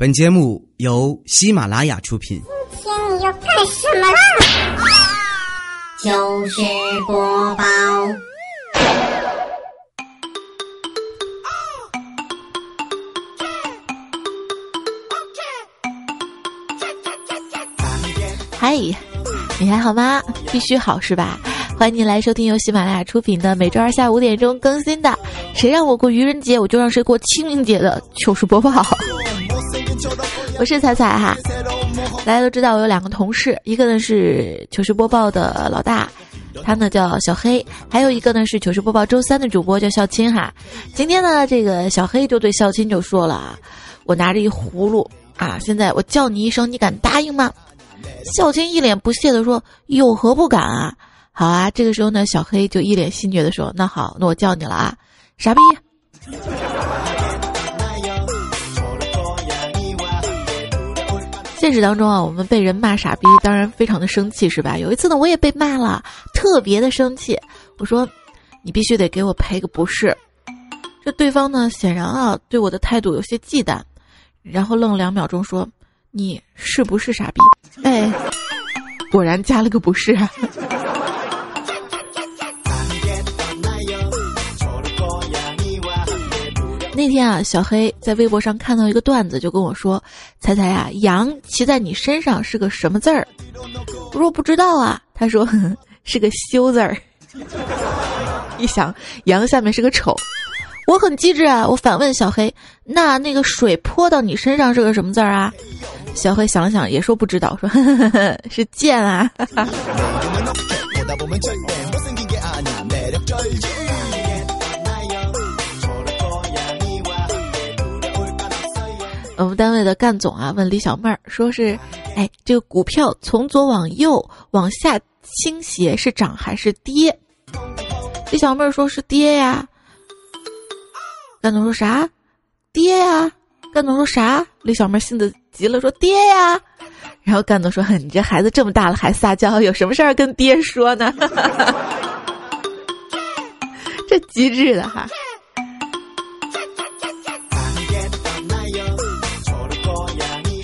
本节目由喜马拉雅出品。今天你要干什么啦？就是播报。嗨，你还好吗？必须好是吧？欢迎你来收听由喜马拉雅出品的每周二下午五点钟更新的《谁让我过愚人节，我就让谁过清明节》的糗事播报。我是彩彩哈，大家都知道我有两个同事，一个呢是糗事播报的老大，他呢叫小黑，还有一个呢是糗事播报周三的主播叫孝青哈。今天呢，这个小黑就对孝青就说了啊：“我拿着一葫芦啊，现在我叫你一声，你敢答应吗？”孝钦一脸不屑的说：“有何不敢啊？”好啊，这个时候呢，小黑就一脸戏谑的说：“那好，那我叫你了啊，傻逼。”现实当中啊，我们被人骂傻逼，当然非常的生气，是吧？有一次呢，我也被骂了，特别的生气。我说：“你必须得给我赔个不是。”这对方呢，显然啊，对我的态度有些忌惮，然后愣了两秒钟，说：“你是不是傻逼？”哎，果然加了个不是。那天啊，小黑在微博上看到一个段子，就跟我说：“猜猜呀，羊骑在你身上是个什么字儿？”我说不知道啊。他说是个羞字儿。一想，羊下面是个丑。我很机智啊，我反问小黑：“那那个水泼到你身上是个什么字儿啊？”小黑想了想，也说不知道，说呵呵呵是剑啊。我们单位的干总啊，问李小妹儿，说是，哎，这个股票从左往右往下倾斜是涨还是跌？李小妹儿说是跌呀。干总说啥？跌呀。干总说啥？李小妹儿性子急了，说跌呀。然后干总说，你这孩子这么大了还撒娇，有什么事儿跟爹说呢？这机智的哈。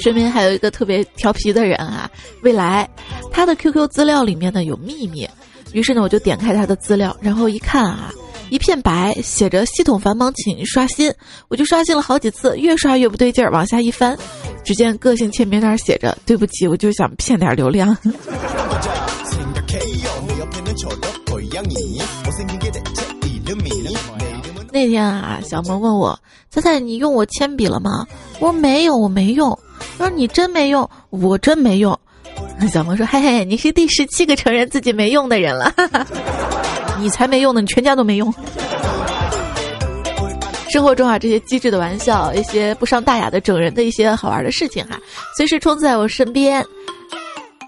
身边还有一个特别调皮的人啊，未来，他的 QQ 资料里面呢有秘密，于是呢我就点开他的资料，然后一看啊，一片白，写着系统繁忙，请刷新，我就刷新了好几次，越刷越不对劲儿，往下一翻，只见个性签名那儿写着对不起，我就想骗点流量。那天啊，小萌问我，猜猜你用我铅笔了吗？我说没有，我没用。他说你真没用，我真没用。小萌说：“嘿嘿，你是第十七个承认自己没用的人了，你才没用呢，你全家都没用。”生活中啊，这些机智的玩笑，一些不伤大雅的整人的一些好玩的事情哈，随时充斥在我身边。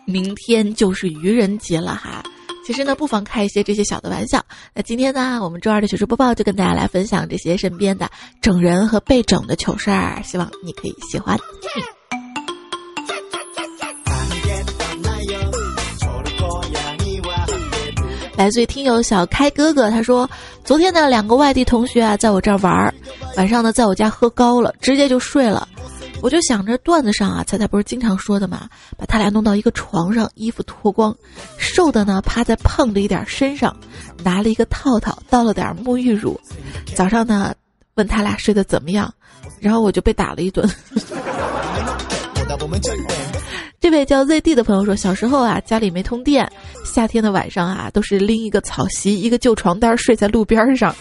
明天就是愚人节了哈，其实呢，不妨开一些这些小的玩笑。那今天呢，我们周二的糗事播报就跟大家来分享这些身边的整人和被整的糗事儿，希望你可以喜欢。来自于听友小开哥哥，他说，昨天呢，两个外地同学啊，在我这儿玩儿，晚上呢，在我家喝高了，直接就睡了。我就想着段子上啊，彩彩不是经常说的嘛，把他俩弄到一个床上，衣服脱光，瘦的呢趴在胖的一点身上，拿了一个套套，倒了点沐浴乳，早上呢，问他俩睡得怎么样，然后我就被打了一顿。这位叫 ZD 的朋友说，小时候啊，家里没通电，夏天的晚上啊，都是拎一个草席、一个旧床单睡在路边上。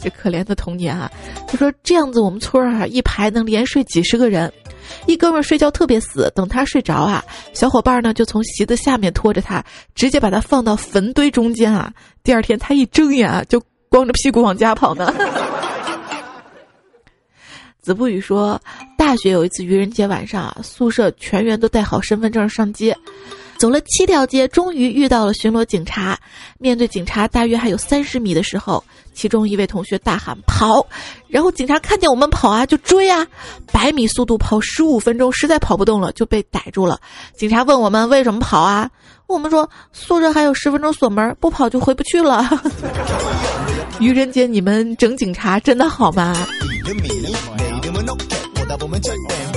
这可怜的童年啊！他说这样子，我们村儿啊，一排能连睡几十个人。一哥们儿睡觉特别死，等他睡着啊，小伙伴呢就从席子下面拖着他，直接把他放到坟堆中间啊。第二天他一睁眼啊，就光着屁股往家跑呢。子不语说，大学有一次愚人节晚上啊，宿舍全员都带好身份证上街，走了七条街，终于遇到了巡逻警察。面对警察大约还有三十米的时候，其中一位同学大喊跑，然后警察看见我们跑啊，就追啊，百米速度跑十五分钟，实在跑不动了，就被逮住了。警察问我们为什么跑啊？我们说宿舍还有十分钟锁门，不跑就回不去了。愚人节你们整警察真的好吗？double mention. Damn.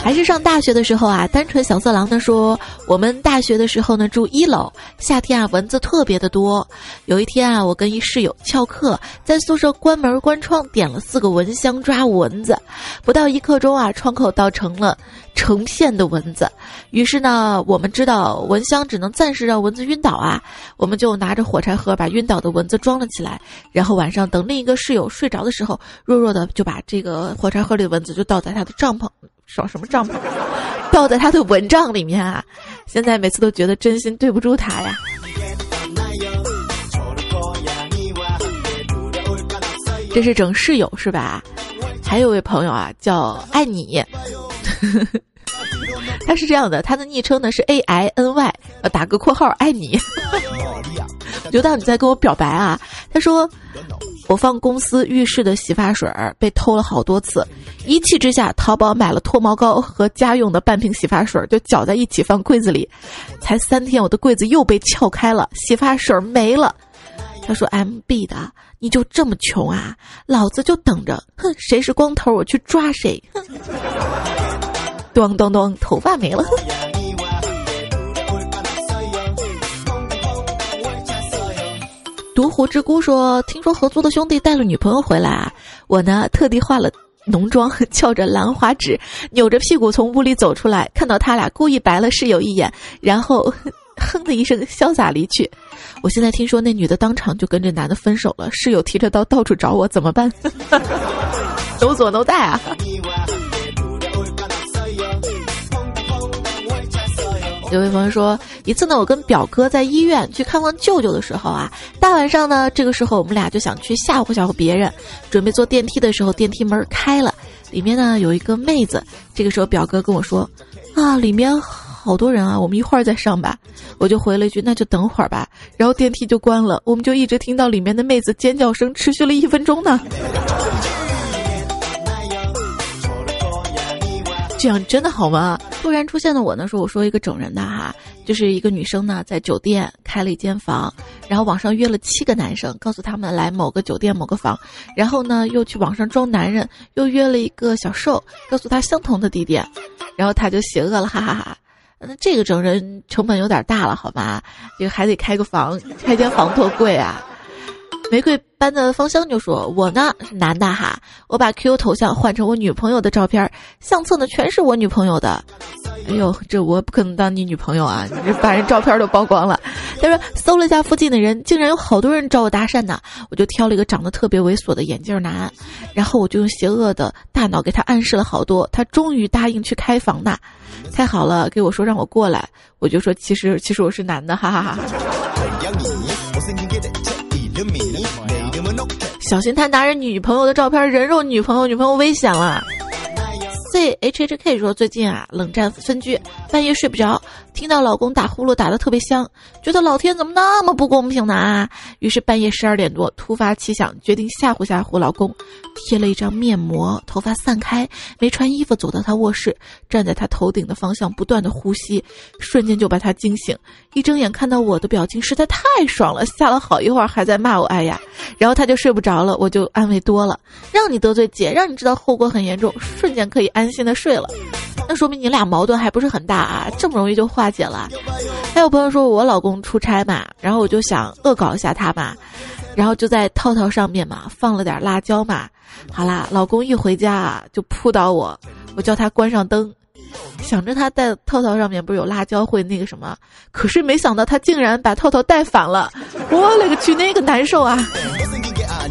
还是上大学的时候啊，单纯小色狼呢说，我们大学的时候呢住一楼，夏天啊蚊子特别的多。有一天啊，我跟一室友翘课，在宿舍关门关窗，点了四个蚊香抓蚊子，不到一刻钟啊，窗口倒成了成片的蚊子。于是呢，我们知道蚊香只能暂时让蚊子晕倒啊，我们就拿着火柴盒把晕倒的蚊子装了起来，然后晚上等另一个室友睡着的时候，弱弱的就把这个火柴盒里的蚊子就倒在他的帐篷。耍什么帐篷？倒在他的蚊帐里面啊！现在每次都觉得真心对不住他呀。这是整室友是吧？还有位朋友啊，叫爱你。他是这样的，他的昵称呢是 A I N Y，呃，打个括号爱你。刘道你在跟我表白啊？他说。我放公司浴室的洗发水被偷了好多次，一气之下淘宝买了脱毛膏和家用的半瓶洗发水，就搅在一起放柜子里。才三天，我的柜子又被撬开了，洗发水没了。他说：“M B 的，你就这么穷啊？老子就等着，哼，谁是光头我去抓谁。”哼，咚咚咚，头发没了。独狐之孤说：“听说合租的兄弟带了女朋友回来啊，我呢特地化了浓妆，翘着兰花指，扭着屁股从屋里走出来，看到他俩，故意白了室友一眼，然后 哼的一声潇洒离去。我现在听说那女的当场就跟这男的分手了，室友提着刀到处找我，怎么办？都左都带啊！”有位朋友说，一次呢，我跟表哥在医院去看望舅舅的时候啊，大晚上呢，这个时候我们俩就想去吓唬吓唬别人，准备坐电梯的时候，电梯门开了，里面呢有一个妹子。这个时候表哥跟我说：“啊，里面好多人啊，我们一会儿再上吧。”我就回了一句：“那就等会儿吧。”然后电梯就关了，我们就一直听到里面的妹子尖叫声，持续了一分钟呢。这样真的好吗？突然出现的我呢，说我说一个整人的哈，就是一个女生呢，在酒店开了一间房，然后网上约了七个男生，告诉他们来某个酒店某个房，然后呢又去网上装男人，又约了一个小受，告诉他相同的地点，然后他就邪恶了，哈哈哈。那这个整人成本有点大了，好吗？这个还得开个房，开间房多贵啊。玫瑰般的芳香就说：“我呢是男的哈，我把 QQ 头像换成我女朋友的照片，相册呢全是我女朋友的。哎呦，这我不可能当你女朋友啊！你这把人照片都曝光了。”他说：“搜了一下附近的人，竟然有好多人找我搭讪呢。我就挑了一个长得特别猥琐的眼镜男，然后我就用邪恶的大脑给他暗示了好多，他终于答应去开房呢。太好了，给我说让我过来，我就说其实其实我是男的，哈哈哈。”小心他拿着女朋友的照片人肉女朋友，女朋友危险了。C H H K 说最近啊冷战分居，半夜睡不着，听到老公打呼噜打得特别香，觉得老天怎么那么不公平呢啊！于是半夜十二点多突发奇想，决定吓唬吓唬老公，贴了一张面膜，头发散开，没穿衣服走到他卧室，站在他头顶的方向不断的呼吸，瞬间就把他惊醒。一睁眼看到我的表情实在太爽了，吓了好一会儿还在骂我哎呀，然后他就睡不着了，我就安慰多了，让你得罪姐，让你知道后果很严重，瞬间可以。安心的睡了，那说明你俩矛盾还不是很大啊，这么容易就化解了。还有朋友说我老公出差嘛，然后我就想恶搞一下他嘛，然后就在套套上面嘛放了点辣椒嘛。好啦，老公一回家啊就扑倒我，我叫他关上灯，想着他戴套套上面不是有辣椒会那个什么，可是没想到他竟然把套套戴反了，我勒个去，那个难受啊，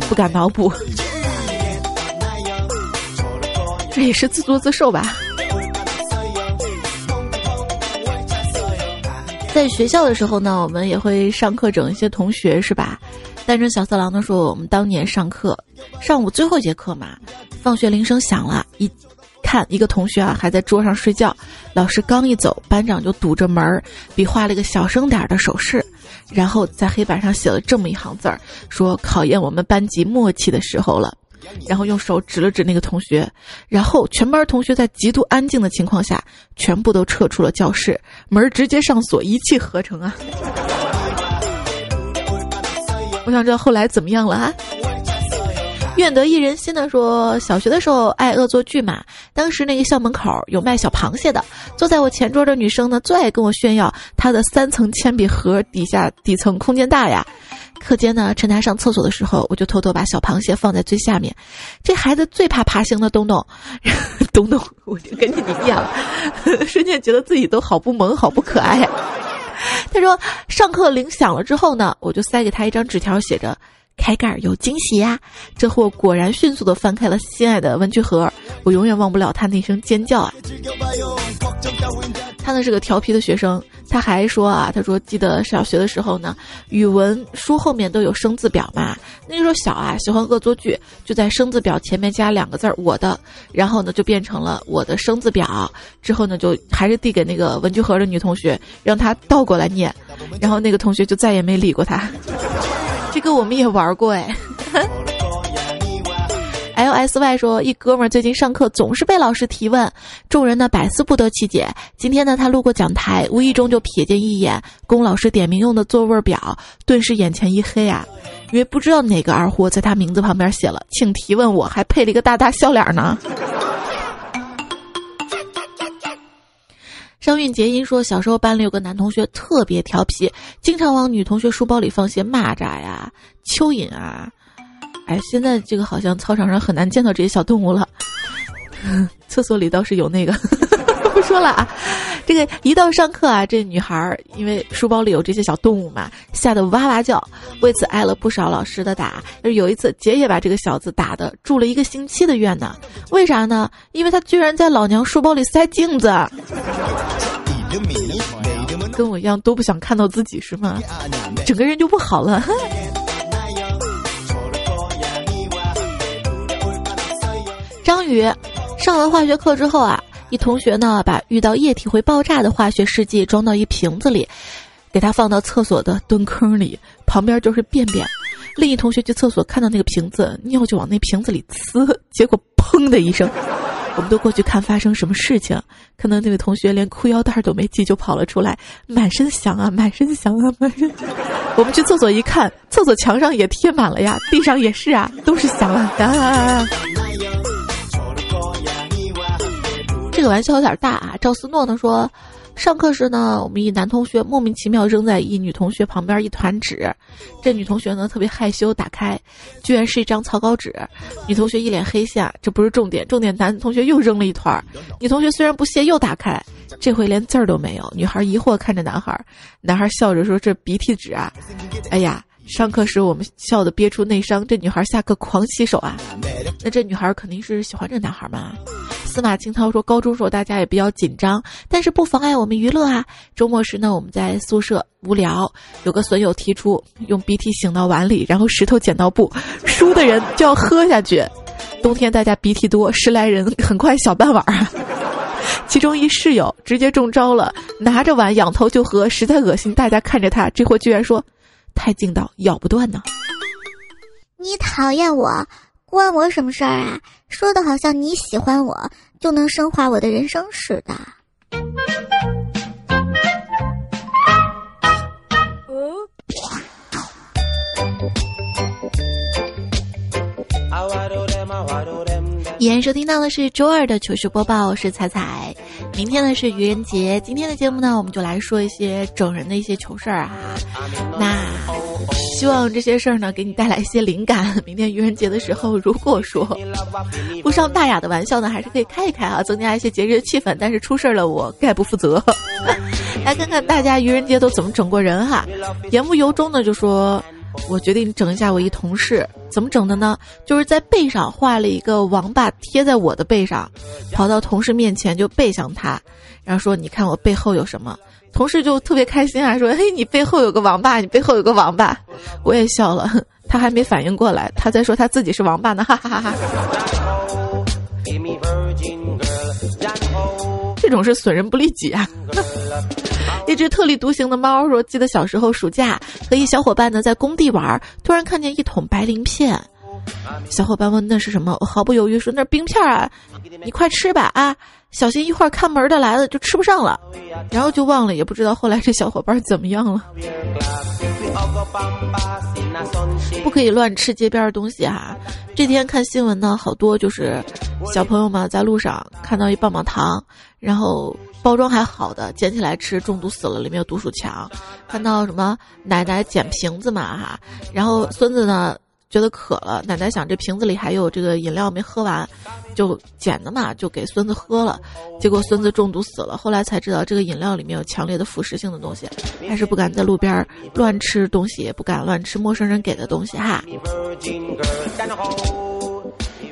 不敢脑补。这也是自作自受吧。在学校的时候呢，我们也会上课整一些同学，是吧？单纯小色狼呢说，我们当年上课，上午最后一节课嘛，放学铃声响了，一看一个同学啊还在桌上睡觉，老师刚一走，班长就堵着门儿，比划了一个小声点儿的手势，然后在黑板上写了这么一行字儿，说考验我们班级默契的时候了。然后用手指了指那个同学，然后全班同学在极度安静的情况下，全部都撤出了教室，门直接上锁，一气呵成啊！我想知道后来怎么样了啊？愿得一人心的说，小学的时候爱恶作剧嘛。当时那个校门口有卖小螃蟹的，坐在我前桌的女生呢，最爱跟我炫耀她的三层铅笔盒底下底层空间大呀。课间呢，趁他上厕所的时候，我就偷偷把小螃蟹放在最下面。这孩子最怕爬行的东东，东东，我就跟你一样，瞬间觉得自己都好不萌，好不可爱。他说，上课铃响了之后呢，我就塞给他一张纸条，写着。开盖有惊喜呀！这货果然迅速地翻开了心爱的文具盒，我永远忘不了他那声尖叫啊！他呢是个调皮的学生，他还说啊，他说记得小学的时候呢，语文书后面都有生字表嘛，那个时候小啊，喜欢恶作剧，就在生字表前面加两个字儿“我的”，然后呢就变成了我的生字表，之后呢就还是递给那个文具盒的女同学，让她倒过来念，然后那个同学就再也没理过他。这个我们也玩过哎。L S Y 说，一哥们儿最近上课总是被老师提问，众人呢百思不得其解。今天呢，他路过讲台，无意中就瞥见一眼龚老师点名用的座位表，顿时眼前一黑啊，因为不知道哪个二货在他名字旁边写了“请提问”，我还配了一个大大笑脸呢。张韵结音说：“小时候班里有个男同学特别调皮，经常往女同学书包里放些蚂蚱呀、蚯蚓啊。哎，现在这个好像操场上很难见到这些小动物了，厕所里倒是有那个。不说了啊，这个一到上课啊，这女孩因为书包里有这些小动物嘛，吓得哇哇叫，为此挨了不少老师的打。有一次，姐也把这个小子打的住了一个星期的院呢。为啥呢？因为他居然在老娘书包里塞镜子。”跟我一样都不想看到自己是吗？整个人就不好了。张宇上完化学课之后啊，一同学呢把遇到液体会爆炸的化学试剂装到一瓶子里，给他放到厕所的蹲坑里，旁边就是便便。另一同学去厕所看到那个瓶子，尿就往那瓶子里呲，结果砰的一声。我们都过去看发生什么事情，看到那位同学连裤腰带都没系就跑了出来，满身翔啊，满身翔啊，满身。我们去厕所一看，厕所墙上也贴满了呀，地上也是啊，都是翔啊。这个玩笑有点大啊，赵思诺呢说。上课时呢，我们一男同学莫名其妙扔在一女同学旁边一团纸，这女同学呢特别害羞，打开，居然是一张草稿纸。女同学一脸黑线，这不是重点，重点男同学又扔了一团，女同学虽然不屑，又打开，这回连字儿都没有。女孩疑惑看着男孩，男孩笑着说：“这鼻涕纸啊，哎呀。”上课时我们笑得憋出内伤，这女孩下课狂洗手啊！那这女孩肯定是喜欢这男孩嘛？司马清涛说，高中时候大家也比较紧张，但是不妨碍我们娱乐啊。周末时呢，我们在宿舍无聊，有个损友提出用鼻涕醒到碗里，然后石头剪刀布，输的人就要喝下去。冬天大家鼻涕多，十来人很快小半碗啊。其中一室友直接中招了，拿着碗仰头就喝，实在恶心。大家看着他，这货居然说。太劲道，咬不断呢。你讨厌我，关我什么事儿啊？说的好像你喜欢我就能升华我的人生史的。依然收听到的是周二的糗事播报，我是彩彩。明天呢是愚人节，今天的节目呢，我们就来说一些整人的一些糗事儿啊。那希望这些事儿呢，给你带来一些灵感。明天愚人节的时候，如果说 不上大雅的玩笑呢，还是可以开一开啊，增加一些节日的气氛。但是出事儿了，我概不负责。来看看大家愚人节都怎么整过人哈。言不由衷的就说。我决定整一下我一同事，怎么整的呢？就是在背上画了一个王八贴在我的背上，跑到同事面前就背向他，然后说：“你看我背后有什么？”同事就特别开心啊，说：“嘿，你背后有个王八，你背后有个王八。”我也笑了，他还没反应过来，他在说他自己是王八呢，哈哈哈哈。这种是损人不利己啊。一只特立独行的猫说：“记得小时候暑假和一小伙伴呢在工地玩，突然看见一桶白鳞片。小伙伴问那是什么，我毫不犹豫说那冰片啊，你快吃吧啊，小心一会儿看门的来了就吃不上了。然后就忘了，也不知道后来这小伙伴怎么样了。”不可以乱吃街边的东西哈。这天看新闻呢，好多就是小朋友们在路上看到一棒棒糖，然后包装还好的捡起来吃，中毒死了，里面有毒鼠强。看到什么奶奶捡瓶子嘛哈，然后孙子呢？觉得渴了，奶奶想这瓶子里还有这个饮料没喝完，就捡的嘛，就给孙子喝了，结果孙子中毒死了。后来才知道这个饮料里面有强烈的腐蚀性的东西，还是不敢在路边乱吃东西，也不敢乱吃陌生人给的东西哈。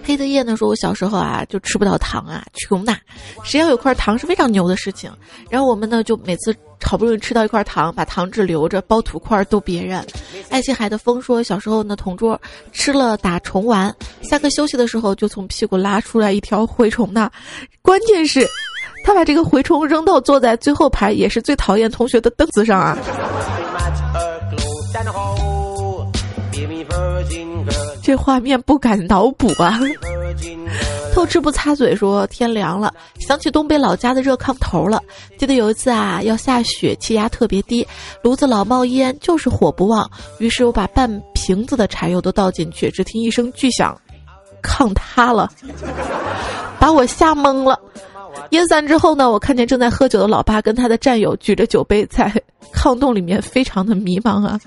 黑的夜呢说，我小时候啊就吃不到糖啊，穷呐，谁要有块糖是非常牛的事情。然后我们呢就每次好不容易吃到一块糖，把糖纸留着包土块逗别人。爱琴海的风说，小时候呢同桌吃了打虫丸，下课休息的时候就从屁股拉出来一条蛔虫呢。关键是，他把这个蛔虫扔到坐在最后排也是最讨厌同学的凳子上啊。这画面不敢脑补啊！偷吃不擦嘴，说天凉了，想起东北老家的热炕头了。记得有一次啊，要下雪，气压特别低，炉子老冒烟，就是火不旺。于是我把半瓶子的柴油都倒进去，只听一声巨响，炕塌了，把我吓懵了。烟散之后呢，我看见正在喝酒的老爸跟他的战友举着酒杯在炕洞里面，非常的迷茫啊。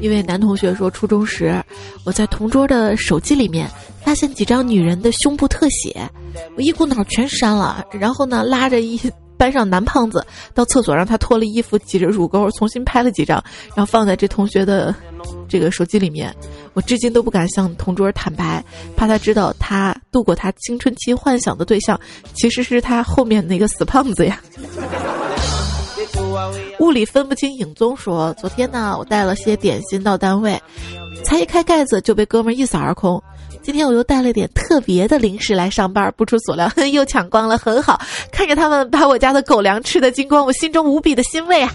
一位男同学说，初中时我在同桌的手机里面发现几张女人的胸部特写，我一股脑全删了，然后呢拉着一班上男胖子到厕所让他脱了衣服挤着乳沟重新拍了几张，然后放在这同学的这个手机里面。我至今都不敢向同桌坦白，怕他知道他度过他青春期幻想的对象，其实是他后面那个死胖子呀。物理分不清影踪说，昨天呢，我带了些点心到单位，才一开盖子就被哥们一扫而空。今天我又带了点特别的零食来上班，不出所料 又抢光了，很好。看着他们把我家的狗粮吃的精光，我心中无比的欣慰啊。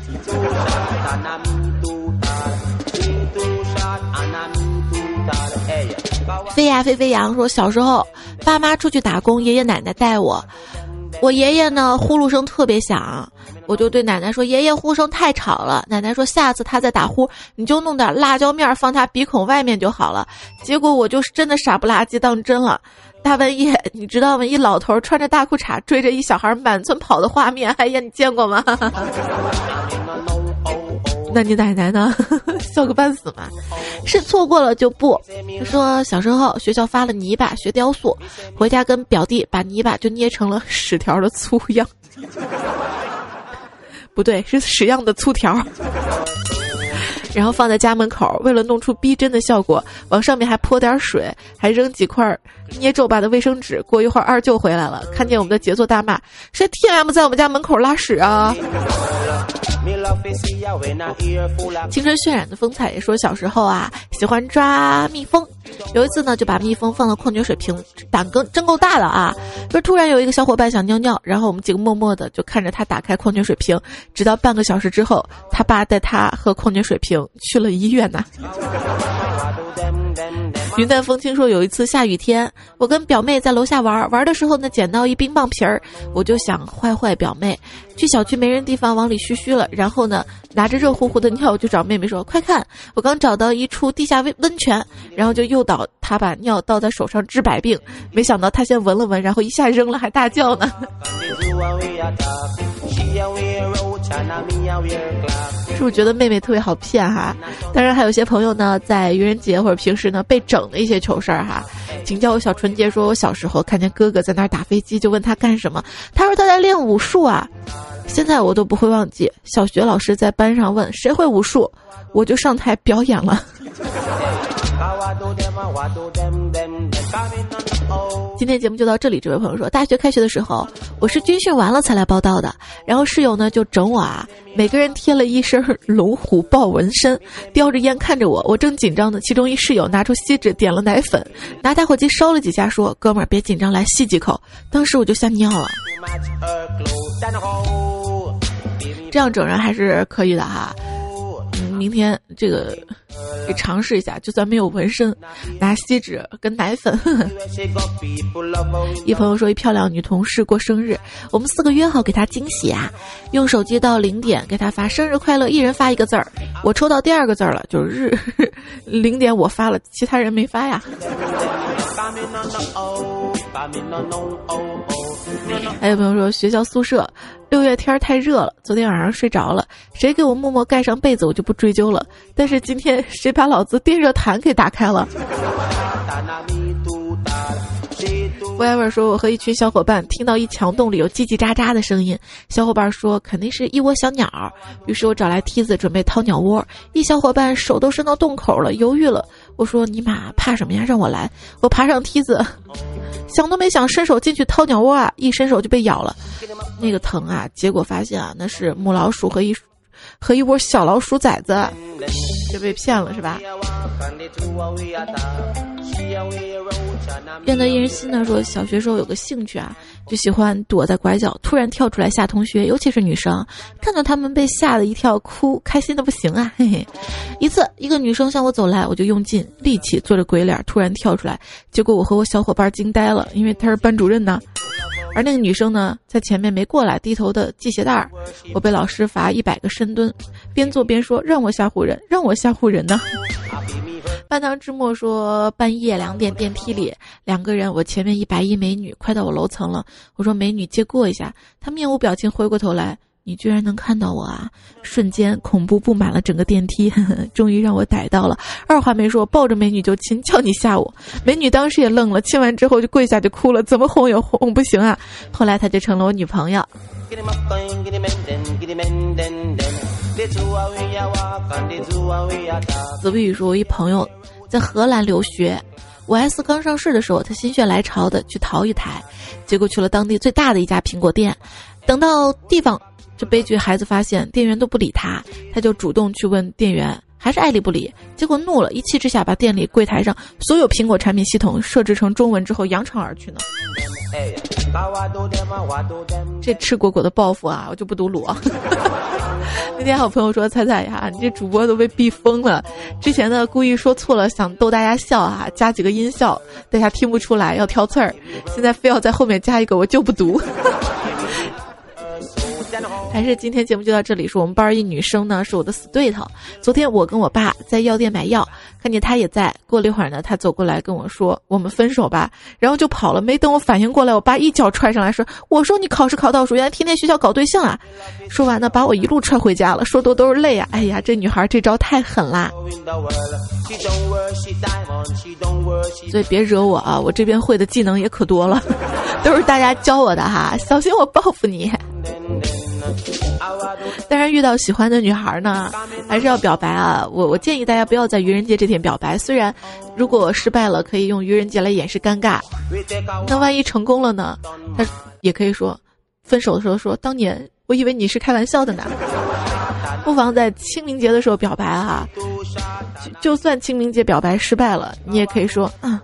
飞呀飞飞扬说：“小时候，爸妈出去打工，爷爷奶奶带我。我爷爷呢，呼噜声特别响，我就对奶奶说：‘爷爷呼声太吵了。’奶奶说：‘下次他再打呼，你就弄点辣椒面放他鼻孔外面就好了。’结果我就是真的傻不拉几当真了。大半夜，你知道吗？一老头穿着大裤衩追着一小孩满村跑的画面，哎呀，你见过吗？” 那你奶奶呢？笑个半死嘛！是错过了就不。说小时候学校发了泥巴学雕塑，回家跟表弟把泥巴就捏成了屎条的粗样。不对，是屎样的粗条。然后放在家门口，为了弄出逼真的效果，往上面还泼点水，还扔几块捏皱巴的卫生纸。过一会儿二舅回来了，看见我们的杰作大骂：“谁 T M 在我们家门口拉屎啊？” 青 春渲染的风采也说小时候啊喜欢抓蜜蜂，有一次呢就把蜜蜂放到矿泉水瓶，胆更真够大的啊！就是突然有一个小伙伴想尿尿，然后我们几个默默的就看着他打开矿泉水瓶，直到半个小时之后，他爸带他和矿泉水瓶去了医院呢。云淡风轻说：“有一次下雨天，我跟表妹在楼下玩，玩的时候呢，捡到一冰棒皮儿，我就想坏坏表妹，去小区没人地方往里嘘嘘了，然后呢，拿着热乎乎的尿就找妹妹说：快看，我刚找到一处地下温温泉，然后就诱导她把尿倒在手上治百病，没想到她先闻了闻，然后一下扔了，还大叫呢。”是不是觉得妹妹特别好骗哈？当然还有些朋友呢，在愚人节或者平时呢被整的一些糗事儿哈。请叫我小纯洁，说我小时候看见哥哥在那儿打飞机，就问他干什么，他说他在练武术啊。现在我都不会忘记，小学老师在班上问谁会武术，我就上台表演了。今天节目就到这里。这位朋友说，大学开学的时候，我是军训完了才来报道的。然后室友呢就整我啊，每个人贴了一身 龙虎豹纹身，叼着烟看着我。我正紧张呢，其中一室友拿出锡纸点了奶粉，拿打火机烧了几下，说：“哥们儿别紧张，来吸几口。”当时我就吓尿了。这样整人还是可以的哈。明天这个给尝试一下，就算没有纹身，拿锡纸跟奶粉。一朋友说，一漂亮女同事过生日，我们四个约好给她惊喜啊，用手机到零点给她发生日快乐，一人发一个字儿。我抽到第二个字儿了，就是日零点我发了，其他人没发呀。还有朋友说，学校宿舍六月天太热了，昨天晚上睡着了，谁给我默默盖上被子，我就不追究了。但是今天谁把老子电热毯给打开了？whatever 说，我和一群小伙伴听到一墙洞里有叽叽喳喳的声音，小伙伴说肯定是一窝小鸟，于是我找来梯子准备掏鸟窝，一小伙伴手都伸到洞口了，犹豫了。我说尼玛怕什么呀？让我来！我爬上梯子，想都没想，伸手进去掏鸟窝啊！一伸手就被咬了，那个疼啊！结果发现啊，那是母老鼠和一和一窝小老鼠崽子，就被骗了是吧？愿得一人心呢说，小学时候有个兴趣啊，就喜欢躲在拐角，突然跳出来吓同学，尤其是女生，看到他们被吓得一跳，哭，开心的不行啊！嘿嘿。一次，一个女生向我走来，我就用尽力气做着鬼脸，突然跳出来，结果我和我小伙伴惊呆了，因为她是班主任呢，而那个女生呢，在前面没过来，低头的系鞋带儿，我被老师罚一百个深蹲，边做边说让我吓唬人，让我吓唬人呢。半糖之末说，半夜两点电梯里两个人，我前面一白衣美女，快到我楼层了。我说美女借过一下，她面无表情回过头来，你居然能看到我啊！瞬间恐怖布满了整个电梯，终于让我逮到了。二话没说，抱着美女就亲，叫你吓我。美女当时也愣了，亲完之后就跪下就哭了，怎么哄也哄不行啊。后来她就成了我女朋友。子不语说：“我一朋友在荷兰留学，五 S 刚上市的时候，他心血来潮的去淘一台，结果去了当地最大的一家苹果店。等到地方，这悲剧孩子发现店员都不理他，他就主动去问店员，还是爱理不理。结果怒了，一气之下把店里柜台上所有苹果产品系统设置成中文之后扬长而去呢。”这赤果果的报复啊，我就不读鲁。那天好朋友说：“彩彩呀，你这主播都被逼疯了。之前呢故意说错了，想逗大家笑啊，加几个音效，大家听不出来要挑刺儿。现在非要在后面加一个，我就不读。”还是今天节目就到这里。说我们班一女生呢，是我的死对头。昨天我跟我爸在药店买药，看见他也在。过了一会儿呢，他走过来跟我说：“我们分手吧。”然后就跑了。没等我反应过来，我爸一脚踹上来说：“我说你考试考倒数，原来天天学校搞对象啊！”说完呢，把我一路踹回家了。说多都是泪啊！哎呀，这女孩这招太狠啦！所以别惹我啊！我这边会的技能也可多了，都是大家教我的哈。小心我报复你。当然，遇到喜欢的女孩呢，还是要表白啊！我我建议大家不要在愚人节这天表白。虽然，如果失败了，可以用愚人节来掩饰尴尬。那万一成功了呢？他也可以说，分手的时候说：“当年我以为你是开玩笑的呢。”不妨在清明节的时候表白哈。就算清明节表白失败了，你也可以说：“啊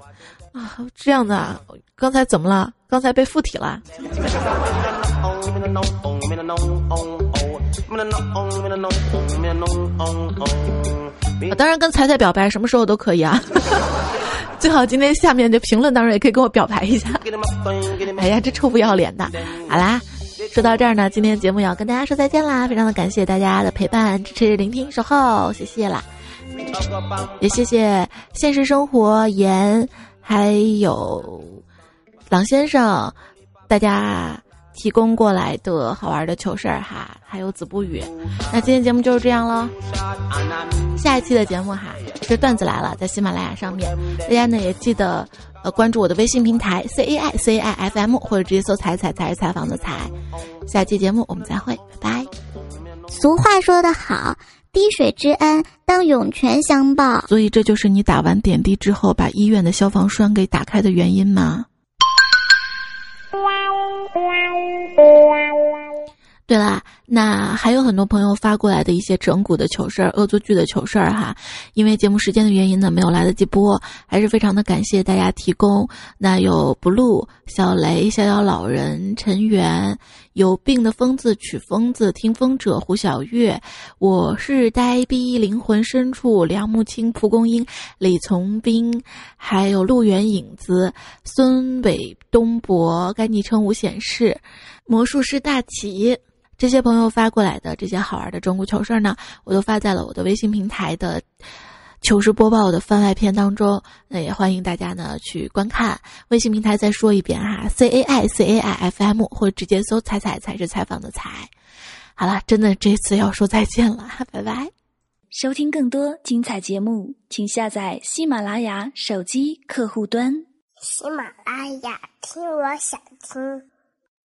啊，这样的啊，刚才怎么了？刚才被附体了。” 当然跟彩彩表白什么时候都可以啊，最好今天下面的评论当中也可以跟我表白一下。哎呀，这臭不要脸的！好啦，说到这儿呢，今天节目要跟大家说再见啦，非常的感谢大家的陪伴、支持、聆听、守候，谢谢啦！也谢谢现实生活言还有郎先生，大家。提供过来的好玩的糗事儿哈，还有子不语。那今天节目就是这样喽。下一期的节目哈，是段子来了，在喜马拉雅上面，大家呢也记得呃关注我的微信平台 C A I C A I F M，或者直接搜“彩彩才是采访的彩”。下期节目我们再会，拜拜。俗话说得好，滴水之恩当涌泉相报。所以这就是你打完点滴之后把医院的消防栓给打开的原因吗？对了，那。还有很多朋友发过来的一些整蛊的糗事儿、恶作剧的糗事儿哈，因为节目时间的原因呢，没有来得及播，还是非常的感谢大家提供。那有 blue、小雷、逍遥老人、陈元、有病的疯子、曲疯子、听风者、胡小月，我是呆逼、灵魂深处、梁木青、蒲公英、李从兵，还有路远影子、孙伟东博，该昵称无显示，魔术师大齐。这些朋友发过来的这些好玩的中国糗事儿呢，我都发在了我的微信平台的糗事播报的番外篇当中。那也欢迎大家呢去观看。微信平台再说一遍哈，C A I C A I F M，或者直接搜“彩彩才是采访的彩”。好了，真的这次要说再见了，拜拜。收听更多精彩节目，请下载喜马拉雅手机客户端。喜马拉雅，听我想听。